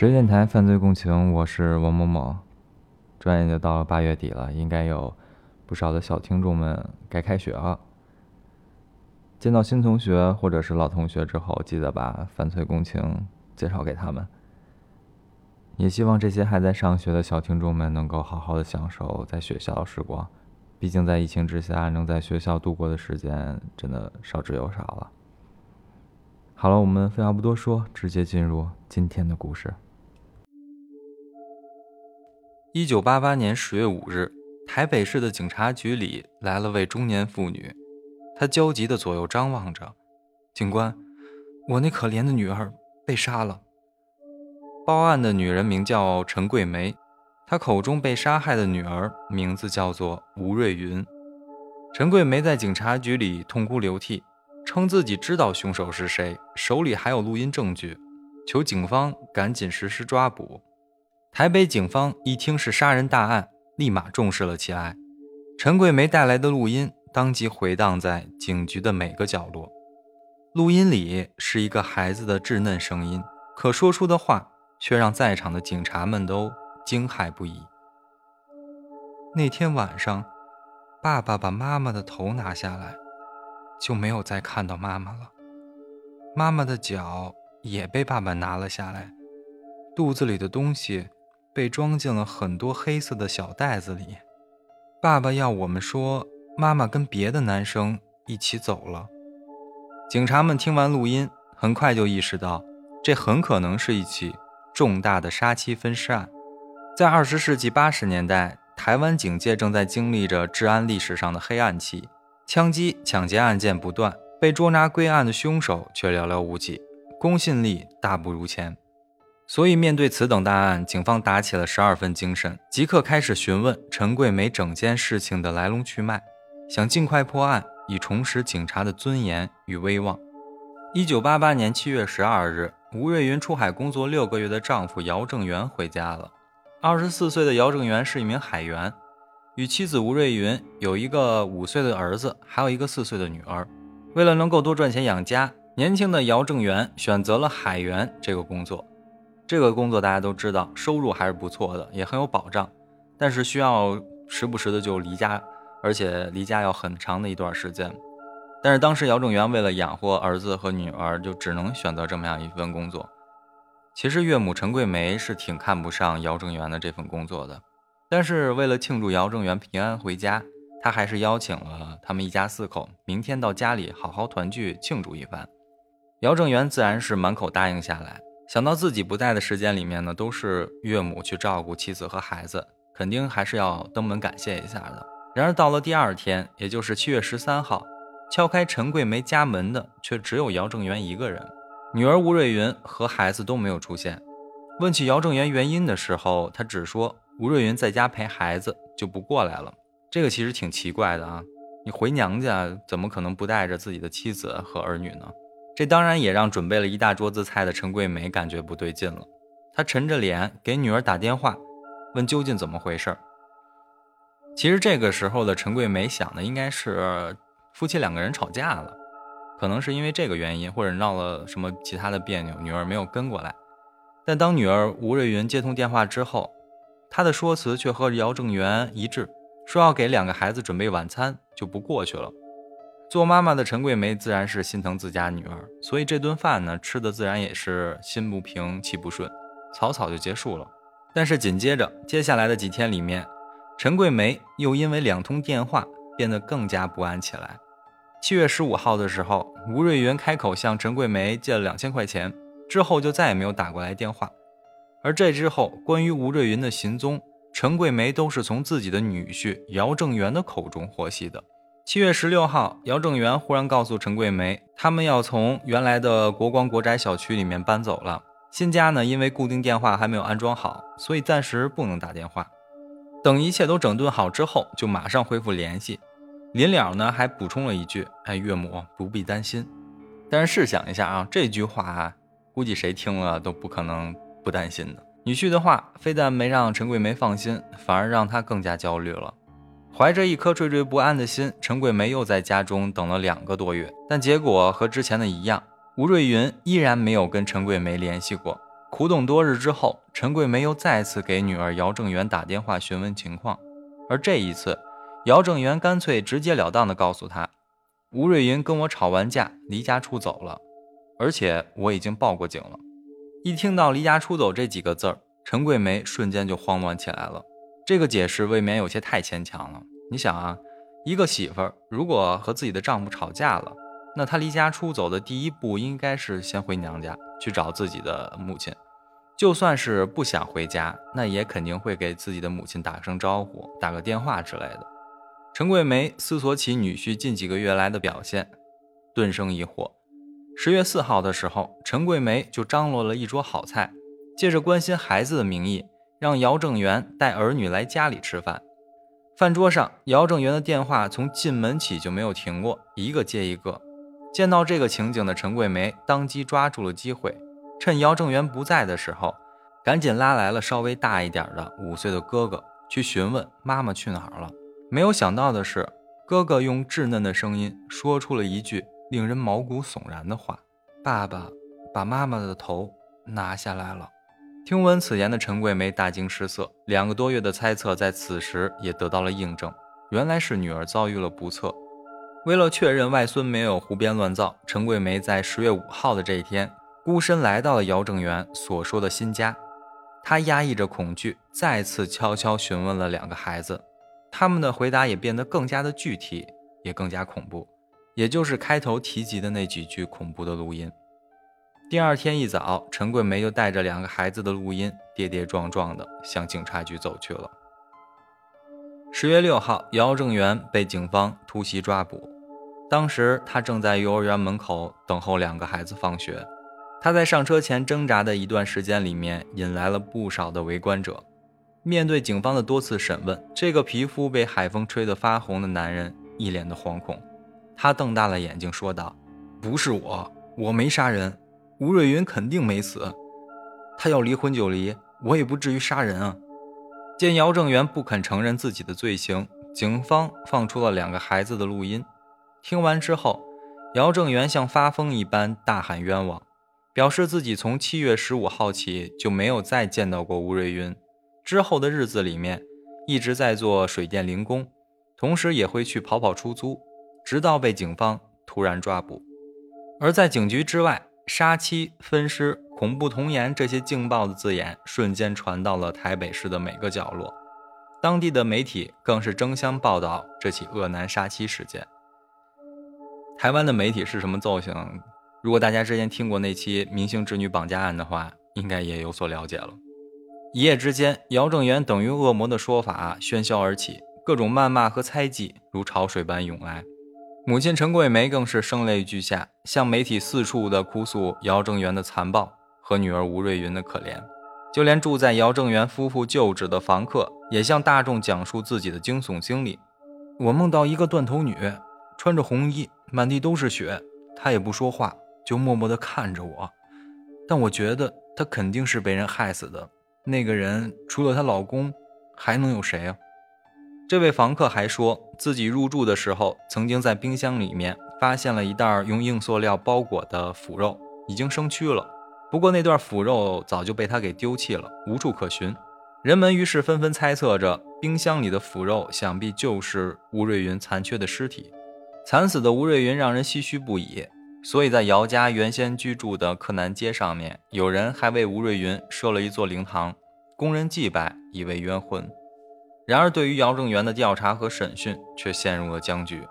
十电台犯罪共情，我是王某某。转眼就到了八月底了，应该有不少的小听众们该开学了。见到新同学或者是老同学之后，记得把犯罪共情介绍给他们。也希望这些还在上学的小听众们能够好好的享受在学校的时光。毕竟在疫情之下，能在学校度过的时间真的少之又少了。好了，我们废话不多说，直接进入今天的故事。一九八八年十月五日，台北市的警察局里来了位中年妇女，她焦急的左右张望着。警官，我那可怜的女儿被杀了。报案的女人名叫陈桂梅。她口中被杀害的女儿名字叫做吴瑞云。陈桂梅在警察局里痛哭流涕，称自己知道凶手是谁，手里还有录音证据，求警方赶紧实施抓捕。台北警方一听是杀人大案，立马重视了起来。陈桂梅带来的录音当即回荡在警局的每个角落。录音里是一个孩子的稚嫩声音，可说出的话却让在场的警察们都。惊骇不已。那天晚上，爸爸把妈妈的头拿下来，就没有再看到妈妈了。妈妈的脚也被爸爸拿了下来，肚子里的东西被装进了很多黑色的小袋子里。爸爸要我们说，妈妈跟别的男生一起走了。警察们听完录音，很快就意识到，这很可能是一起重大的杀妻分尸案。在二十世纪八十年代，台湾警界正在经历着治安历史上的黑暗期，枪击、抢劫案件不断，被捉拿归案的凶手却寥寥无几，公信力大不如前。所以，面对此等大案，警方打起了十二分精神，即刻开始询问陈桂梅整件事情的来龙去脉，想尽快破案，以重拾警察的尊严与威望。一九八八年七月十二日，吴瑞云出海工作六个月的丈夫姚正元回家了。二十四岁的姚正元是一名海员，与妻子吴瑞云有一个五岁的儿子，还有一个四岁的女儿。为了能够多赚钱养家，年轻的姚正元选择了海员这个工作。这个工作大家都知道，收入还是不错的，也很有保障，但是需要时不时的就离家，而且离家要很长的一段时间。但是当时姚正元为了养活儿子和女儿，就只能选择这么样一份工作。其实岳母陈桂梅是挺看不上姚正元的这份工作的，但是为了庆祝姚正元平安回家，她还是邀请了他们一家四口明天到家里好好团聚庆祝一番。姚正元自然是满口答应下来，想到自己不在的时间里面呢，都是岳母去照顾妻子和孩子，肯定还是要登门感谢一下的。然而到了第二天，也就是七月十三号，敲开陈桂梅家门的却只有姚正元一个人。女儿吴瑞云和孩子都没有出现。问起姚正元原因的时候，他只说吴瑞云在家陪孩子，就不过来了。这个其实挺奇怪的啊！你回娘家怎么可能不带着自己的妻子和儿女呢？这当然也让准备了一大桌子菜的陈桂梅感觉不对劲了。她沉着脸给女儿打电话，问究竟怎么回事儿。其实这个时候的陈桂梅想的应该是夫妻两个人吵架了。可能是因为这个原因，或者闹了什么其他的别扭，女儿没有跟过来。但当女儿吴瑞云接通电话之后，她的说辞却和姚正元一致，说要给两个孩子准备晚餐，就不过去了。做妈妈的陈桂梅自然是心疼自家女儿，所以这顿饭呢吃的自然也是心不平气不顺，草草就结束了。但是紧接着接下来的几天里面，陈桂梅又因为两通电话变得更加不安起来。七月十五号的时候，吴瑞云开口向陈桂梅借了两千块钱，之后就再也没有打过来电话。而这之后，关于吴瑞云的行踪，陈桂梅都是从自己的女婿姚正元的口中获悉的。七月十六号，姚正元忽然告诉陈桂梅，他们要从原来的国光国宅小区里面搬走了，新家呢因为固定电话还没有安装好，所以暂时不能打电话。等一切都整顿好之后，就马上恢复联系。临了呢，还补充了一句：“哎，岳母不必担心。”但是试想一下啊，这句话估计谁听了都不可能不担心的。女婿的话非但没让陈桂梅放心，反而让她更加焦虑了。怀着一颗惴惴不安的心，陈桂梅又在家中等了两个多月，但结果和之前的一样，吴瑞云依然没有跟陈桂梅联系过。苦等多日之后，陈桂梅又再次给女儿姚正元打电话询问情况，而这一次，姚正元干脆直截了当地告诉她，吴瑞云跟我吵完架，离家出走了，而且我已经报过警了。一听到“离家出走”这几个字儿，陈桂梅瞬间就慌乱起来了。这个解释未免有些太牵强了。你想啊，一个媳妇儿如果和自己的丈夫吵架了，那她离家出走的第一步应该是先回娘家去找自己的母亲。就算是不想回家，那也肯定会给自己的母亲打声招呼，打个电话之类的。陈桂梅思索起女婿近几个月来的表现，顿生疑惑。十月四号的时候，陈桂梅就张罗了一桌好菜，借着关心孩子的名义，让姚正元带儿女来家里吃饭。饭桌上，姚正元的电话从进门起就没有停过，一个接一个。见到这个情景的陈桂梅，当即抓住了机会，趁姚正元不在的时候，赶紧拉来了稍微大一点的五岁的哥哥，去询问妈妈去哪儿了。没有想到的是，哥哥用稚嫩的声音说出了一句。令人毛骨悚然的话：“爸爸把妈妈的头拿下来了。”听闻此言的陈桂梅大惊失色，两个多月的猜测在此时也得到了印证，原来是女儿遭遇了不测。为了确认外孙没有胡编乱造，陈桂梅在十月五号的这一天，孤身来到了姚正元所说的新家。她压抑着恐惧，再次悄悄询问了两个孩子，他们的回答也变得更加的具体，也更加恐怖。也就是开头提及的那几句恐怖的录音。第二天一早，陈桂梅就带着两个孩子的录音，跌跌撞撞地向警察局走去了。十月六号，姚正元被警方突袭抓捕，当时他正在幼儿园门口等候两个孩子放学。他在上车前挣扎的一段时间里面，引来了不少的围观者。面对警方的多次审问，这个皮肤被海风吹得发红的男人一脸的惶恐。他瞪大了眼睛说道：“不是我，我没杀人，吴瑞云肯定没死。他要离婚就离，我也不至于杀人啊。”见姚正元不肯承认自己的罪行，警方放出了两个孩子的录音。听完之后，姚正元像发疯一般大喊冤枉，表示自己从七月十五号起就没有再见到过吴瑞云，之后的日子里面一直在做水电零工，同时也会去跑跑出租。直到被警方突然抓捕，而在警局之外，杀妻、分尸、恐怖童言这些劲爆的字眼瞬间传到了台北市的每个角落，当地的媒体更是争相报道这起恶男杀妻事件。台湾的媒体是什么造型？如果大家之前听过那期明星侄女绑架案的话，应该也有所了解了。一夜之间，姚正元等于恶魔的说法喧嚣而起，各种谩骂和猜忌如潮水般涌来。母亲陈桂梅更是声泪俱下，向媒体四处的哭诉姚正元的残暴和女儿吴瑞云的可怜，就连住在姚正元夫妇旧址的房客也向大众讲述自己的惊悚经历。我梦到一个断头女，穿着红衣，满地都是血，她也不说话，就默默地看着我。但我觉得她肯定是被人害死的。那个人除了她老公，还能有谁啊？这位房客还说自己入住的时候，曾经在冰箱里面发现了一袋用硬塑料包裹的腐肉，已经生蛆了。不过那段腐肉早就被他给丢弃了，无处可寻。人们于是纷纷猜测着，冰箱里的腐肉想必就是吴瑞云残缺的尸体。惨死的吴瑞云让人唏嘘不已，所以在姚家原先居住的柯南街上面，有人还为吴瑞云设了一座灵堂，供人祭拜，以慰冤魂。然而，对于姚正元的调查和审讯却陷入了僵局，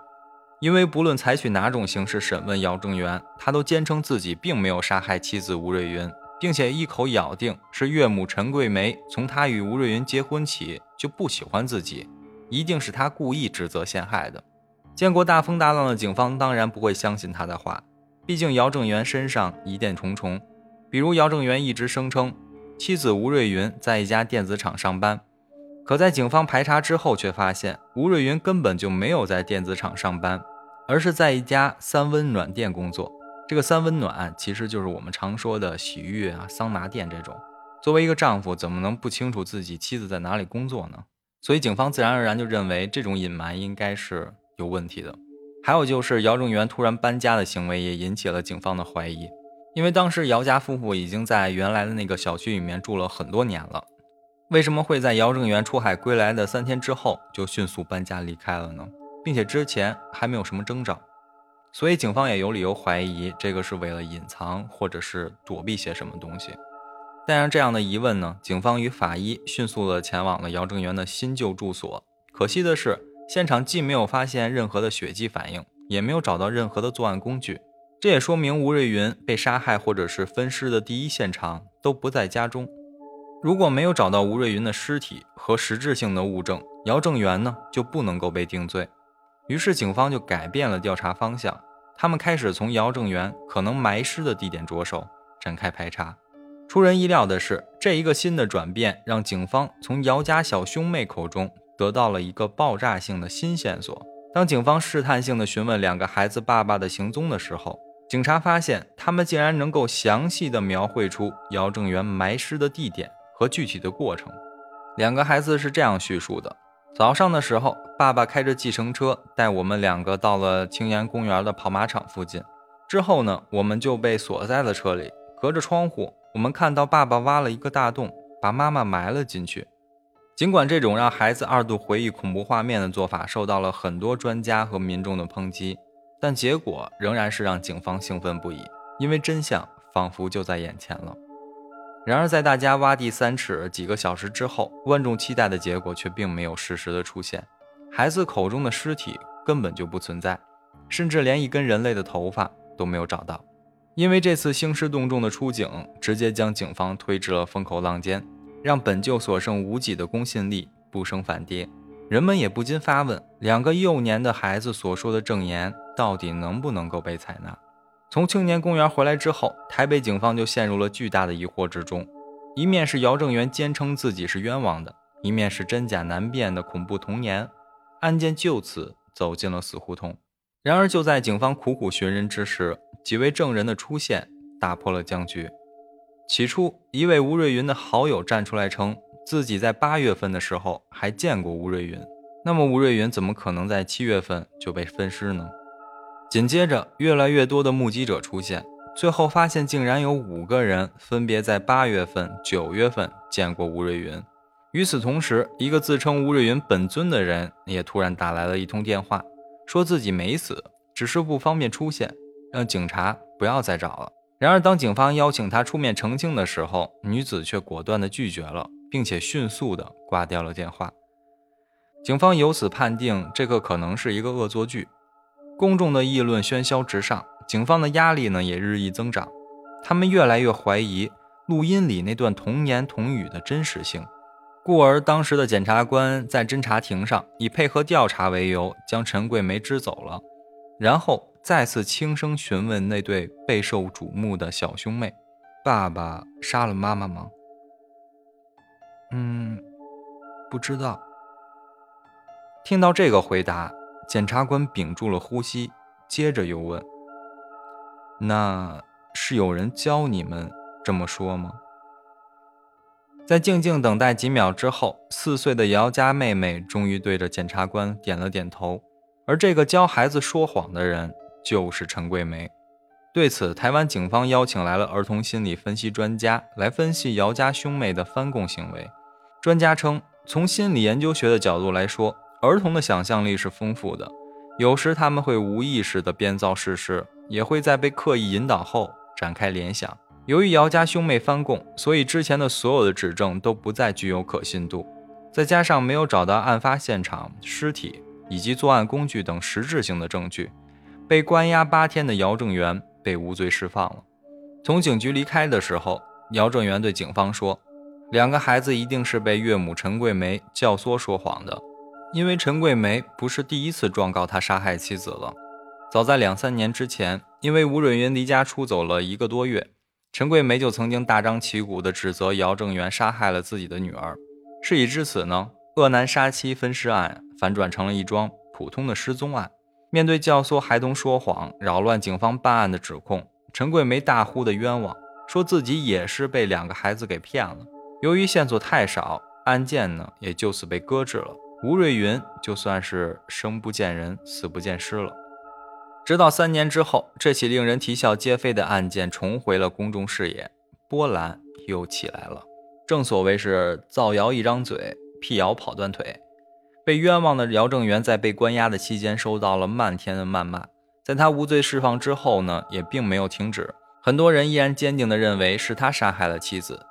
因为不论采取哪种形式审问姚正元，他都坚称自己并没有杀害妻子吴瑞云，并且一口咬定是岳母陈桂梅从他与吴瑞云结婚起就不喜欢自己，一定是他故意指责陷害的。见过大风大浪的警方当然不会相信他的话，毕竟姚正元身上疑点重重，比如姚正元一直声称妻子吴瑞云在一家电子厂上班。可在警方排查之后，却发现吴瑞云根本就没有在电子厂上班，而是在一家三温暖店工作。这个三温暖其实就是我们常说的洗浴啊、桑拿店这种。作为一个丈夫，怎么能不清楚自己妻子在哪里工作呢？所以警方自然而然就认为这种隐瞒应该是有问题的。还有就是姚正元突然搬家的行为也引起了警方的怀疑，因为当时姚家夫妇已经在原来的那个小区里面住了很多年了，为什么会在姚正元出海归来的三天之后就迅速搬家离开了呢？并且之前还没有什么征兆，所以警方也有理由怀疑这个是为了隐藏或者是躲避些什么东西。带上这样的疑问呢，警方与法医迅速的前往了姚正元的新旧住所。可惜的是，现场既没有发现任何的血迹反应，也没有找到任何的作案工具。这也说明吴瑞云被杀害或者是分尸的第一现场都不在家中。如果没有找到吴瑞云的尸体和实质性的物证，姚正元呢就不能够被定罪。于是警方就改变了调查方向，他们开始从姚正元可能埋尸的地点着手展开排查。出人意料的是，这一个新的转变让警方从姚家小兄妹口中得到了一个爆炸性的新线索。当警方试探性的询问两个孩子爸爸的行踪的时候，警察发现，他们竟然能够详细的描绘出姚正元埋尸的地点和具体的过程。两个孩子是这样叙述的：早上的时候，爸爸开着计程车带我们两个到了青岩公园的跑马场附近。之后呢，我们就被锁在了车里。隔着窗户，我们看到爸爸挖了一个大洞，把妈妈埋了进去。尽管这种让孩子二度回忆恐怖画面的做法受到了很多专家和民众的抨击。但结果仍然是让警方兴奋不已，因为真相仿佛就在眼前了。然而，在大家挖地三尺几个小时之后，万众期待的结果却并没有适时的出现。孩子口中的尸体根本就不存在，甚至连一根人类的头发都没有找到。因为这次兴师动众的出警，直接将警方推至了风口浪尖，让本就所剩无几的公信力不升反跌。人们也不禁发问：两个幼年的孩子所说的证言。到底能不能够被采纳？从青年公园回来之后，台北警方就陷入了巨大的疑惑之中。一面是姚正元坚称自己是冤枉的，一面是真假难辨的恐怖童年，案件就此走进了死胡同。然而，就在警方苦苦寻人之时，几位证人的出现打破了僵局。起初，一位吴瑞云的好友站出来称自己在八月份的时候还见过吴瑞云。那么，吴瑞云怎么可能在七月份就被分尸呢？紧接着，越来越多的目击者出现，最后发现竟然有五个人分别在八月份、九月份见过吴瑞云。与此同时，一个自称吴瑞云本尊的人也突然打来了一通电话，说自己没死，只是不方便出现，让警察不要再找了。然而，当警方邀请他出面澄清的时候，女子却果断地拒绝了，并且迅速地挂掉了电话。警方由此判定，这个可能是一个恶作剧。公众的议论喧嚣直上，警方的压力呢也日益增长。他们越来越怀疑录音里那段童言童语的真实性，故而当时的检察官在侦查庭上以配合调查为由，将陈桂梅支走了，然后再次轻声询问那对备受瞩目的小兄妹：“爸爸杀了妈妈吗？”“嗯，不知道。”听到这个回答。检察官屏住了呼吸，接着又问：“那是有人教你们这么说吗？”在静静等待几秒之后，四岁的姚家妹妹终于对着检察官点了点头。而这个教孩子说谎的人就是陈桂梅。对此，台湾警方邀请来了儿童心理分析专家来分析姚家兄妹的翻供行为。专家称，从心理研究学的角度来说，儿童的想象力是丰富的，有时他们会无意识地编造事实，也会在被刻意引导后展开联想。由于姚家兄妹翻供，所以之前的所有的指证都不再具有可信度。再加上没有找到案发现场、尸体以及作案工具等实质性的证据，被关押八天的姚正元被无罪释放了。从警局离开的时候，姚正元对警方说：“两个孩子一定是被岳母陈桂梅教唆说谎的。”因为陈桂梅不是第一次状告他杀害妻子了，早在两三年之前，因为吴瑞云离家出走了一个多月，陈桂梅就曾经大张旗鼓地指责姚正元杀害了自己的女儿。事已至此呢，恶男杀妻分尸案反转成了一桩普通的失踪案。面对教唆孩童说谎、扰乱警方办案的指控，陈桂梅大呼的冤枉，说自己也是被两个孩子给骗了。由于线索太少，案件呢也就此被搁置了。吴瑞云就算是生不见人，死不见尸了。直到三年之后，这起令人啼笑皆非的案件重回了公众视野，波澜又起来了。正所谓是造谣一张嘴，辟谣跑断腿。被冤枉的姚正元在被关押的期间，受到了漫天的谩骂。在他无罪释放之后呢，也并没有停止。很多人依然坚定地认为是他杀害了妻子。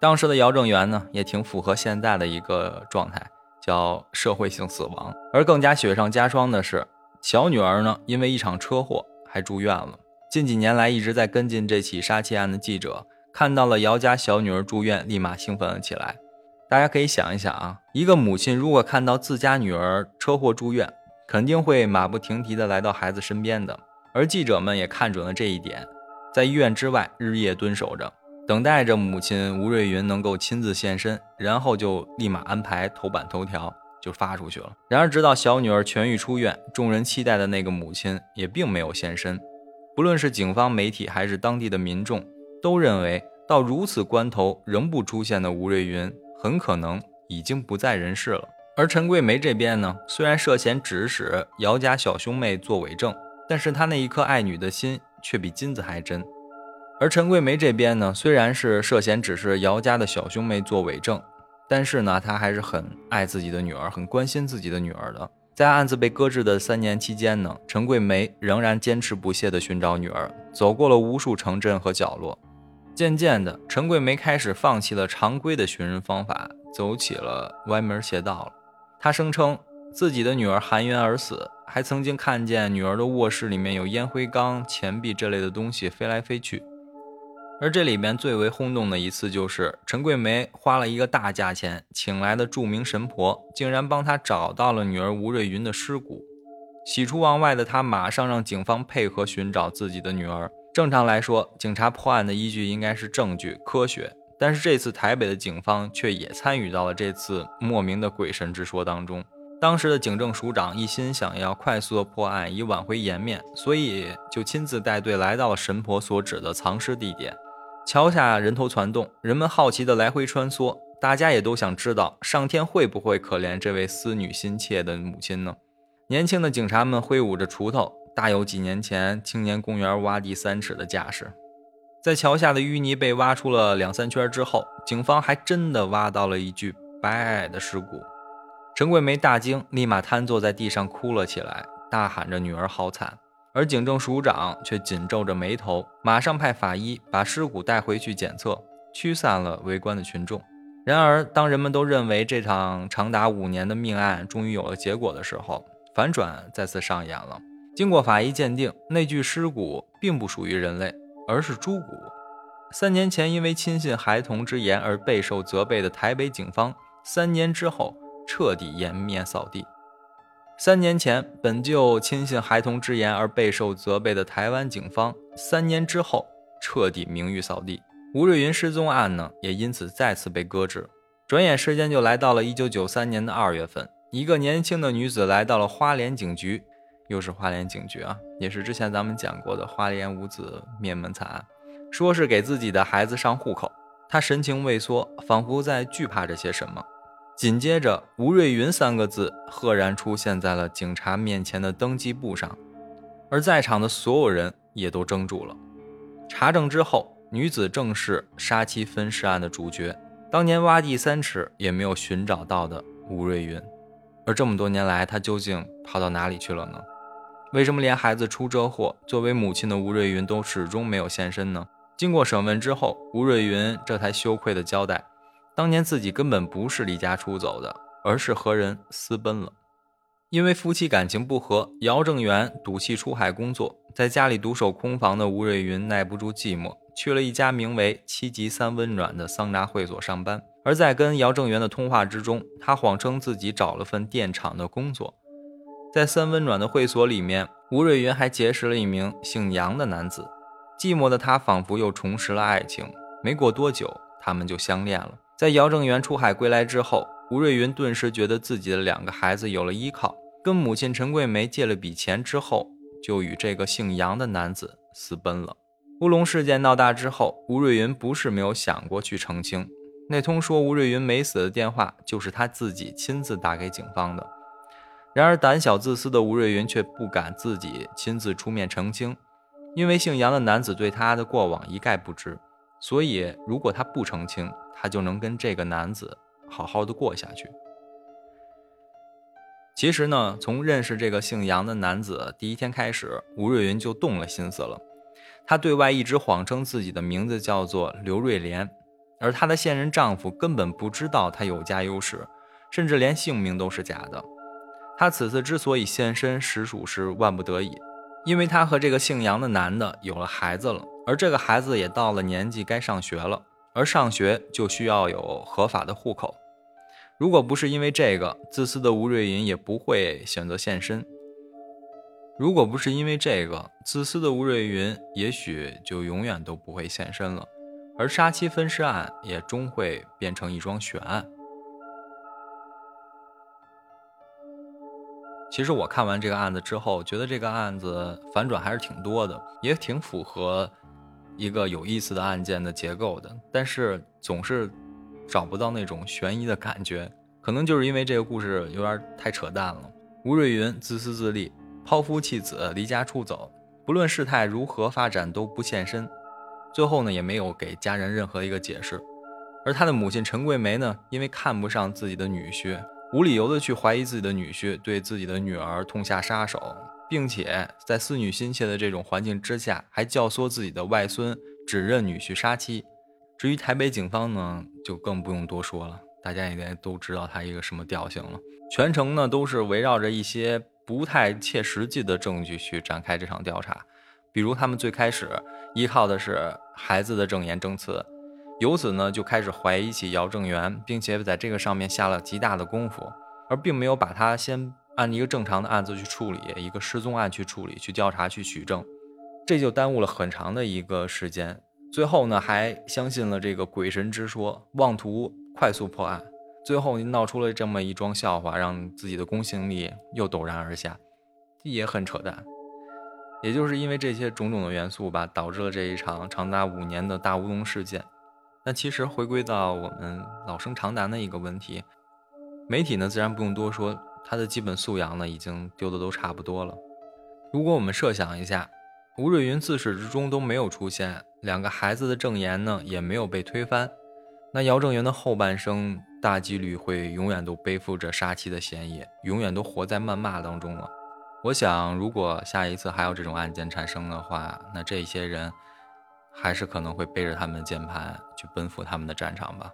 当时的姚正元呢，也挺符合现在的一个状态，叫社会性死亡。而更加雪上加霜的是。小女儿呢，因为一场车祸还住院了。近几年来一直在跟进这起杀妻案的记者，看到了姚家小女儿住院，立马兴奋了起来。大家可以想一想啊，一个母亲如果看到自家女儿车祸住院，肯定会马不停蹄地来到孩子身边的。而记者们也看准了这一点，在医院之外日夜蹲守着，等待着母亲吴瑞云能够亲自现身，然后就立马安排头版头条。就发出去了。然而，直到小女儿痊愈出院，众人期待的那个母亲也并没有现身。不论是警方、媒体还是当地的民众，都认为到如此关头仍不出现的吴瑞云，很可能已经不在人世了。而陈桂梅这边呢，虽然涉嫌指使姚家小兄妹作伪证，但是她那一颗爱女的心却比金子还真。而陈桂梅这边呢，虽然是涉嫌只是姚家的小兄妹作伪证。但是呢，她还是很爱自己的女儿，很关心自己的女儿的。在案子被搁置的三年期间呢，陈桂梅仍然坚持不懈地寻找女儿，走过了无数城镇和角落。渐渐的，陈桂梅开始放弃了常规的寻人方法，走起了歪门邪道了。她声称自己的女儿含冤而死，还曾经看见女儿的卧室里面有烟灰缸、钱币这类的东西飞来飞去。而这里边最为轰动的一次，就是陈桂梅花了一个大价钱请来的著名神婆，竟然帮她找到了女儿吴瑞云的尸骨。喜出望外的她，马上让警方配合寻找自己的女儿。正常来说，警察破案的依据应该是证据、科学，但是这次台北的警方却也参与到了这次莫名的鬼神之说当中。当时的警政署长一心想要快速的破案，以挽回颜面，所以就亲自带队来到了神婆所指的藏尸地点。桥下人头攒动，人们好奇的来回穿梭，大家也都想知道上天会不会可怜这位思女心切的母亲呢？年轻的警察们挥舞着锄头，大有几年前青年公园挖地三尺的架势。在桥下的淤泥被挖出了两三圈之后，警方还真的挖到了一具白皑的尸骨。陈桂梅大惊，立马瘫坐在地上哭了起来，大喊着：“女儿好惨！”而警政署长却紧皱着眉头，马上派法医把尸骨带回去检测，驱散了围观的群众。然而，当人们都认为这场长达五年的命案终于有了结果的时候，反转再次上演了。经过法医鉴定，那具尸骨并不属于人类，而是猪骨。三年前因为轻信孩童之言而备受责备的台北警方，三年之后彻底颜面扫地。三年前，本就轻信孩童之言而备受责备的台湾警方，三年之后彻底名誉扫地。吴瑞云失踪案呢，也因此再次被搁置。转眼时间就来到了一九九三年的二月份，一个年轻的女子来到了花莲警局，又是花莲警局啊，也是之前咱们讲过的花莲五子灭门惨案，说是给自己的孩子上户口。她神情畏缩，仿佛在惧怕着些什么。紧接着，“吴瑞云”三个字赫然出现在了警察面前的登记簿上，而在场的所有人也都怔住了。查证之后，女子正是杀妻分尸案的主角，当年挖地三尺也没有寻找到的吴瑞云。而这么多年来，她究竟跑到哪里去了呢？为什么连孩子出车祸，作为母亲的吴瑞云都始终没有现身呢？经过审问之后，吴瑞云这才羞愧地交代。当年自己根本不是离家出走的，而是和人私奔了。因为夫妻感情不和，姚正元赌气出海工作，在家里独守空房的吴瑞云耐不住寂寞，去了一家名为“七级三温暖”的桑拿会所上班。而在跟姚正元的通话之中，他谎称自己找了份电厂的工作。在三温暖的会所里面，吴瑞云还结识了一名姓杨的男子。寂寞的他仿佛又重拾了爱情。没过多久，他们就相恋了。在姚正元出海归来之后，吴瑞云顿时觉得自己的两个孩子有了依靠，跟母亲陈桂梅借了笔钱之后，就与这个姓杨的男子私奔了。乌龙事件闹大之后，吴瑞云不是没有想过去澄清，那通说吴瑞云没死的电话就是他自己亲自打给警方的。然而，胆小自私的吴瑞云却不敢自己亲自出面澄清，因为姓杨的男子对他的过往一概不知，所以如果他不澄清，他就能跟这个男子好好的过下去。其实呢，从认识这个姓杨的男子第一天开始，吴瑞云就动了心思了。她对外一直谎称自己的名字叫做刘瑞莲，而她的现任丈夫根本不知道她有家有室，甚至连姓名都是假的。她此次之所以现身，实属是万不得已，因为她和这个姓杨的男的有了孩子了，而这个孩子也到了年纪该上学了，而上学就需要有合法的户口。如果不是因为这个，自私的吴瑞云也不会选择现身。如果不是因为这个，自私的吴瑞云也许就永远都不会现身了，而杀妻分尸案也终会变成一桩悬案。其实我看完这个案子之后，觉得这个案子反转还是挺多的，也挺符合一个有意思的案件的结构的。但是总是找不到那种悬疑的感觉，可能就是因为这个故事有点太扯淡了。吴瑞云自私自利，抛夫弃子，离家出走，不论事态如何发展都不现身，最后呢也没有给家人任何一个解释。而他的母亲陈桂梅呢，因为看不上自己的女婿。无理由的去怀疑自己的女婿，对自己的女儿痛下杀手，并且在思女心切的这种环境之下，还教唆自己的外孙指认女婿杀妻。至于台北警方呢，就更不用多说了，大家应该都知道他一个什么调性了。全程呢都是围绕着一些不太切实际的证据去展开这场调查，比如他们最开始依靠的是孩子的证言证词。由此呢，就开始怀疑起姚正元，并且在这个上面下了极大的功夫，而并没有把他先按一个正常的案子去处理，一个失踪案去处理、去调查、去取证，这就耽误了很长的一个时间。最后呢，还相信了这个鬼神之说，妄图快速破案，最后您闹出了这么一桩笑话，让自己的公信力又陡然而下，也很扯淡。也就是因为这些种种的元素吧，导致了这一场长达五年的大乌龙事件。那其实回归到我们老生常谈的一个问题，媒体呢自然不用多说，他的基本素养呢已经丢的都差不多了。如果我们设想一下，吴瑞云自始至终都没有出现，两个孩子的证言呢也没有被推翻，那姚正元的后半生大几率会永远都背负着杀妻的嫌疑，永远都活在谩骂当中了。我想，如果下一次还有这种案件产生的话，那这些人。还是可能会背着他们的键盘去奔赴他们的战场吧。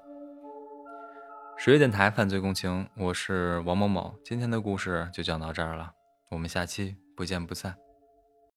十月电台犯罪共情，我是王某某，今天的故事就讲到这儿了，我们下期不见不散。